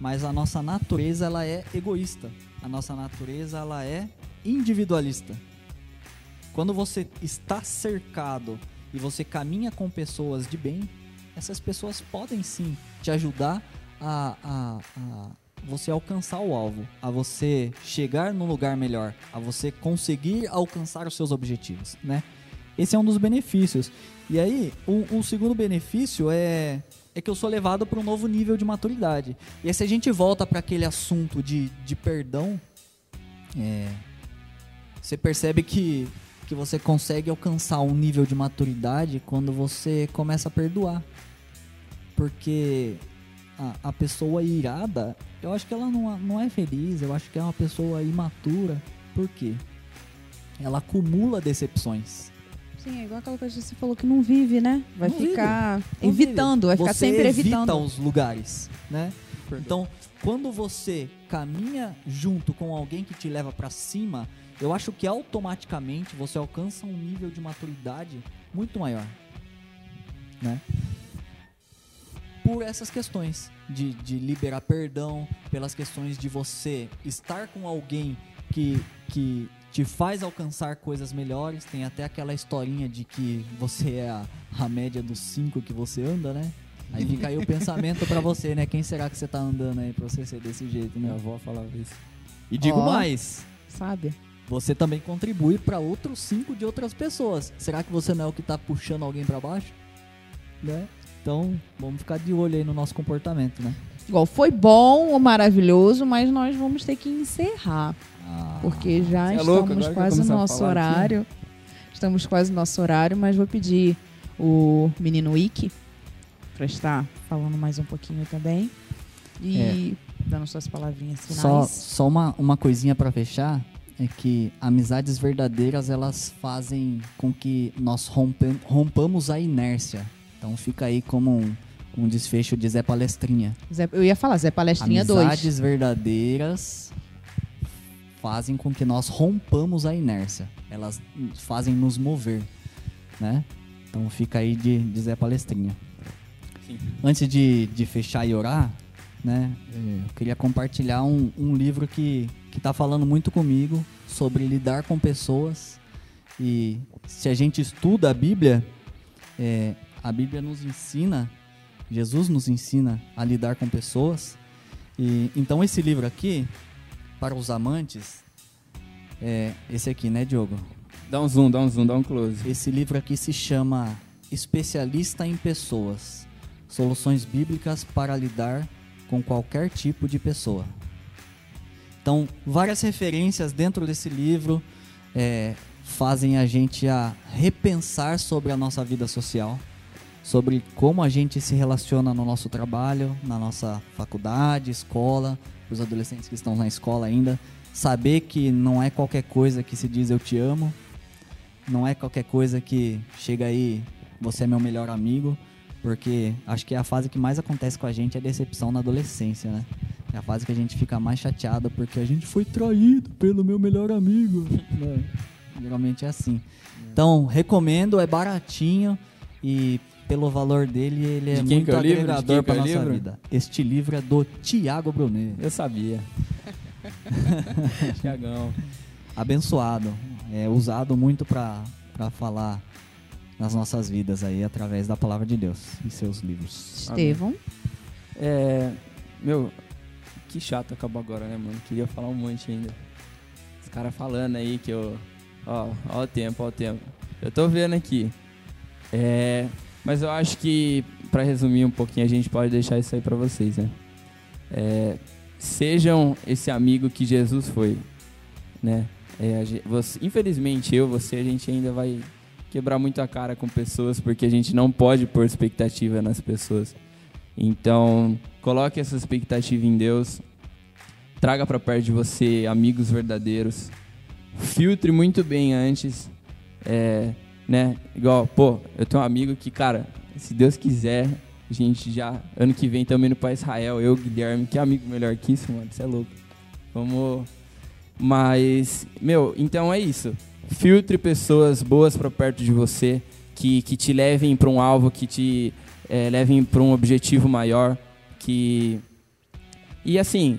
Mas a nossa natureza ela é egoísta. A nossa natureza ela é individualista. Quando você está cercado e você caminha com pessoas de bem, essas pessoas podem sim te ajudar a, a, a você alcançar o alvo, a você chegar num lugar melhor, a você conseguir alcançar os seus objetivos, né? Esse é um dos benefícios. E aí, o, o segundo benefício é, é que eu sou levado para um novo nível de maturidade. E aí, se a gente volta para aquele assunto de, de perdão, é, você percebe que, que você consegue alcançar um nível de maturidade quando você começa a perdoar. Porque a, a pessoa irada, eu acho que ela não, não é feliz, eu acho que é uma pessoa imatura. Por quê? Ela acumula decepções. Sim, é igual aquela coisa que você falou que não vive, né? Vai Não ficar vive. Evitando, vai ficar Você sempre evita evitando. os lugares, né? Então, quando você caminha junto com alguém que te leva pra cima, eu acho que automaticamente você alcança um nível de maturidade muito maior, né? Por essas questões de, de liberar perdão, pelas questões de você estar com alguém que, que te faz alcançar coisas melhores. Tem até aquela historinha de que você é a, a média dos cinco que você anda, né? Aí fica aí o pensamento pra você, né? Quem será que você tá andando aí pra você ser desse jeito, Minha né? avó falava isso. E digo Ó. mais, Sabe? você também contribui pra outros cinco de outras pessoas. Será que você não é o que tá puxando alguém pra baixo? Né? Então, vamos ficar de olho aí no nosso comportamento, né? Igual, foi bom ou maravilhoso, mas nós vamos ter que encerrar. Ah, Porque já é estamos quase no nosso falar aqui. horário. Estamos quase no nosso horário, mas vou pedir o menino Ike para estar falando mais um pouquinho também. E dando suas palavrinhas Só, finais. só uma, uma coisinha pra fechar é que amizades verdadeiras elas fazem com que nós rompem- rompamos a inércia. Então fica aí como um, um desfecho de Zé Palestrinha. Zé- eu ia falar, Zé Palestrinha 2. Amizades verdadeiras fazem com que nós rompamos a inércia. Elas fazem nos mover, né? Então fica aí de, de Zé Palestrinha. Sim. Antes de, de fechar e orar, né? eh, Eu queria compartilhar um, um livro que, que tá falando muito comigo sobre lidar com pessoas. E se a gente estuda a Bíblia, eh, a Bíblia nos ensina, Jesus nos ensina a lidar com pessoas. E então esse livro aqui, para os amantes, é esse aqui, né, Diogo? Dá um zoom, dá um zoom, dá um close. Esse livro aqui se chama Especialista em Pessoas: Soluções Bíblicas para lidar com qualquer tipo de pessoa. Então, várias referências dentro desse livro é, fazem a gente a repensar sobre a nossa vida social, sobre como a gente se relaciona no nosso trabalho, na nossa faculdade, escola, os adolescentes que estão na escola ainda, saber que não é qualquer coisa que se diz eu te amo, não é qualquer coisa que chega aí, você é meu melhor amigo, porque acho que é a fase que mais acontece com a gente é a decepção na adolescência, né? É a fase que a gente fica mais chateado porque a gente foi traído pelo meu melhor amigo. né? Geralmente é assim. Então, recomendo, é baratinho e pelo valor dele ele é De quem muito é o livro? De agregador para é nossa livro? vida. Este livro é do Tiago Brunet. Eu sabia. Tiagão. abençoado, é usado muito para falar nas nossas vidas aí através da palavra de Deus e seus livros. Estevão. É. Meu, que chato acabou agora, né, mano? Queria falar um monte ainda. Os caras falando aí que eu. Ó, ó o tempo, ó o tempo. Eu tô vendo aqui. É. Mas eu acho que, pra resumir um pouquinho, a gente pode deixar isso aí pra vocês, né? É, sejam esse amigo que Jesus foi, né? É, você- infelizmente, eu, você, a gente ainda vai quebrar muito a cara com pessoas porque a gente não pode pôr expectativa nas pessoas. Então, coloque essa expectativa em Deus. Traga para perto de você amigos verdadeiros. Filtre muito bem antes. É, né? Igual, pô, eu tenho um amigo que, cara, se Deus quiser, a gente já, ano que vem, também indo pra Israel. Eu, Guilherme, que amigo melhor que isso, mano? Você é louco. Vamos. Mas, meu, então é isso. Filtre pessoas boas para perto de você, que, que te levem para um alvo, que te eh, levem para um objetivo maior, que e assim,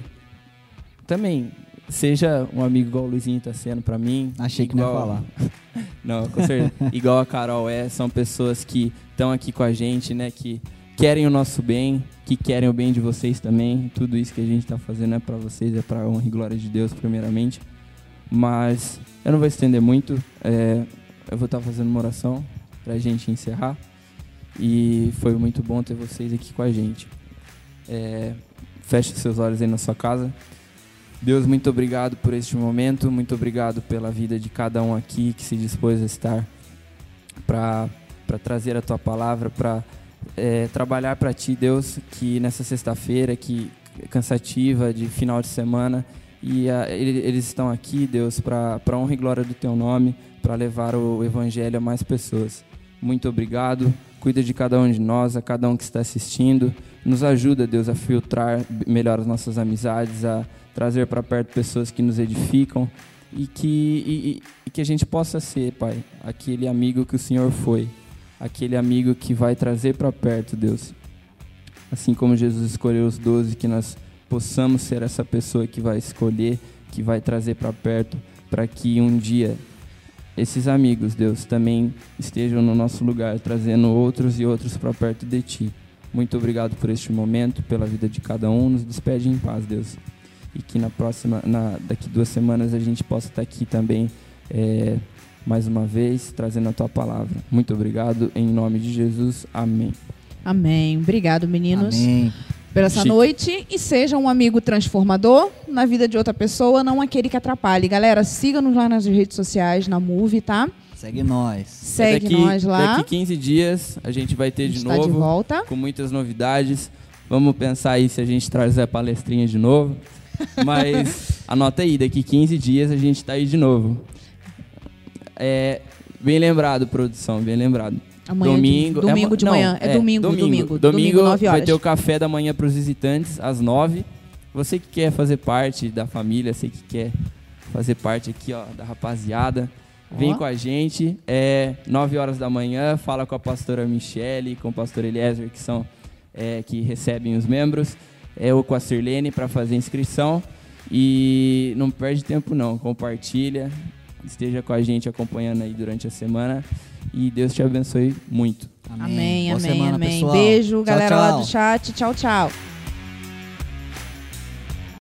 também seja um amigo igual o Luizinho tá sendo para mim. Achei que não ia igual- falar. Não, com certeza. igual a Carol é, são pessoas que estão aqui com a gente, né, que querem o nosso bem, que querem o bem de vocês também. Tudo isso que a gente tá fazendo é para vocês, é para honra e glória de Deus primeiramente. Mas eu não vou estender muito. é, eu vou estar fazendo uma oração pra gente encerrar. E foi muito bom ter vocês aqui com a gente. É, feche seus olhos aí na sua casa. Deus, muito obrigado por este momento. Muito obrigado pela vida de cada um aqui que se dispôs a estar para trazer a tua palavra, para trabalhar para ti, Deus, que nessa sexta-feira, que cansativa de final de semana, e ah, ele- eles estão aqui, Deus, para honra e glória do teu nome, para levar o evangelho a mais pessoas. Muito obrigado. Cuida de cada um de nós, a cada um que está assistindo. Nos ajuda, Deus, a filtrar melhor as nossas amizades, a trazer para perto pessoas que nos edificam e que, e- e- que a gente possa ser, Pai, aquele amigo que o Senhor foi, aquele amigo que vai trazer para perto, Deus. Assim como Jesus escolheu os doze, que nós possamos ser essa pessoa que vai escolher, que vai trazer para perto para que um dia esses amigos, Deus, também estejam no nosso lugar, trazendo outros e outros para perto de Ti. Muito obrigado por este momento, pela vida de cada um. Nos despede em paz, Deus. E que na próxima, na, daqui duas semanas a gente possa estar aqui também é, mais uma vez trazendo a Tua palavra. Muito obrigado, em nome de Jesus. Amém. Amém. Obrigado, meninos, Amém. por essa Chique. noite. E seja um amigo transformador na vida de outra pessoa, não aquele que atrapalhe. Galera, siga-nos lá nas redes sociais, na Move, tá? Segue nós. Segue daqui, nós lá. Daqui 15 dias a gente vai a ter gente de tá de novo. volta. com muitas novidades. Vamos pensar aí se a gente traz a palestrinha de novo. Mas anota aí, daqui 15 dias a gente tá aí de novo. É, bem lembrado, produção, bem lembrado. Amanhã domingo, de, domingo é, de não, manhã. É, domingo, domingo. Domingo, Domingo, 9 horas. vai ter o café da manhã para os visitantes às 9. Você que quer fazer parte da família, você que quer fazer parte aqui, ó, da rapaziada, vem com a gente. É 9 horas da manhã, fala com a pastora Michele, com o pastor Eliezer, que são é, que recebem os membros, é, ou com a Sirlene para fazer inscrição. E não perde tempo não, compartilha, esteja com a gente acompanhando aí durante a semana e Deus te abençoe muito. Amém, Boa amém, semana, amém. pessoal. Beijo, Tchau, galera lá tchau. do chat. Tchau, tchau.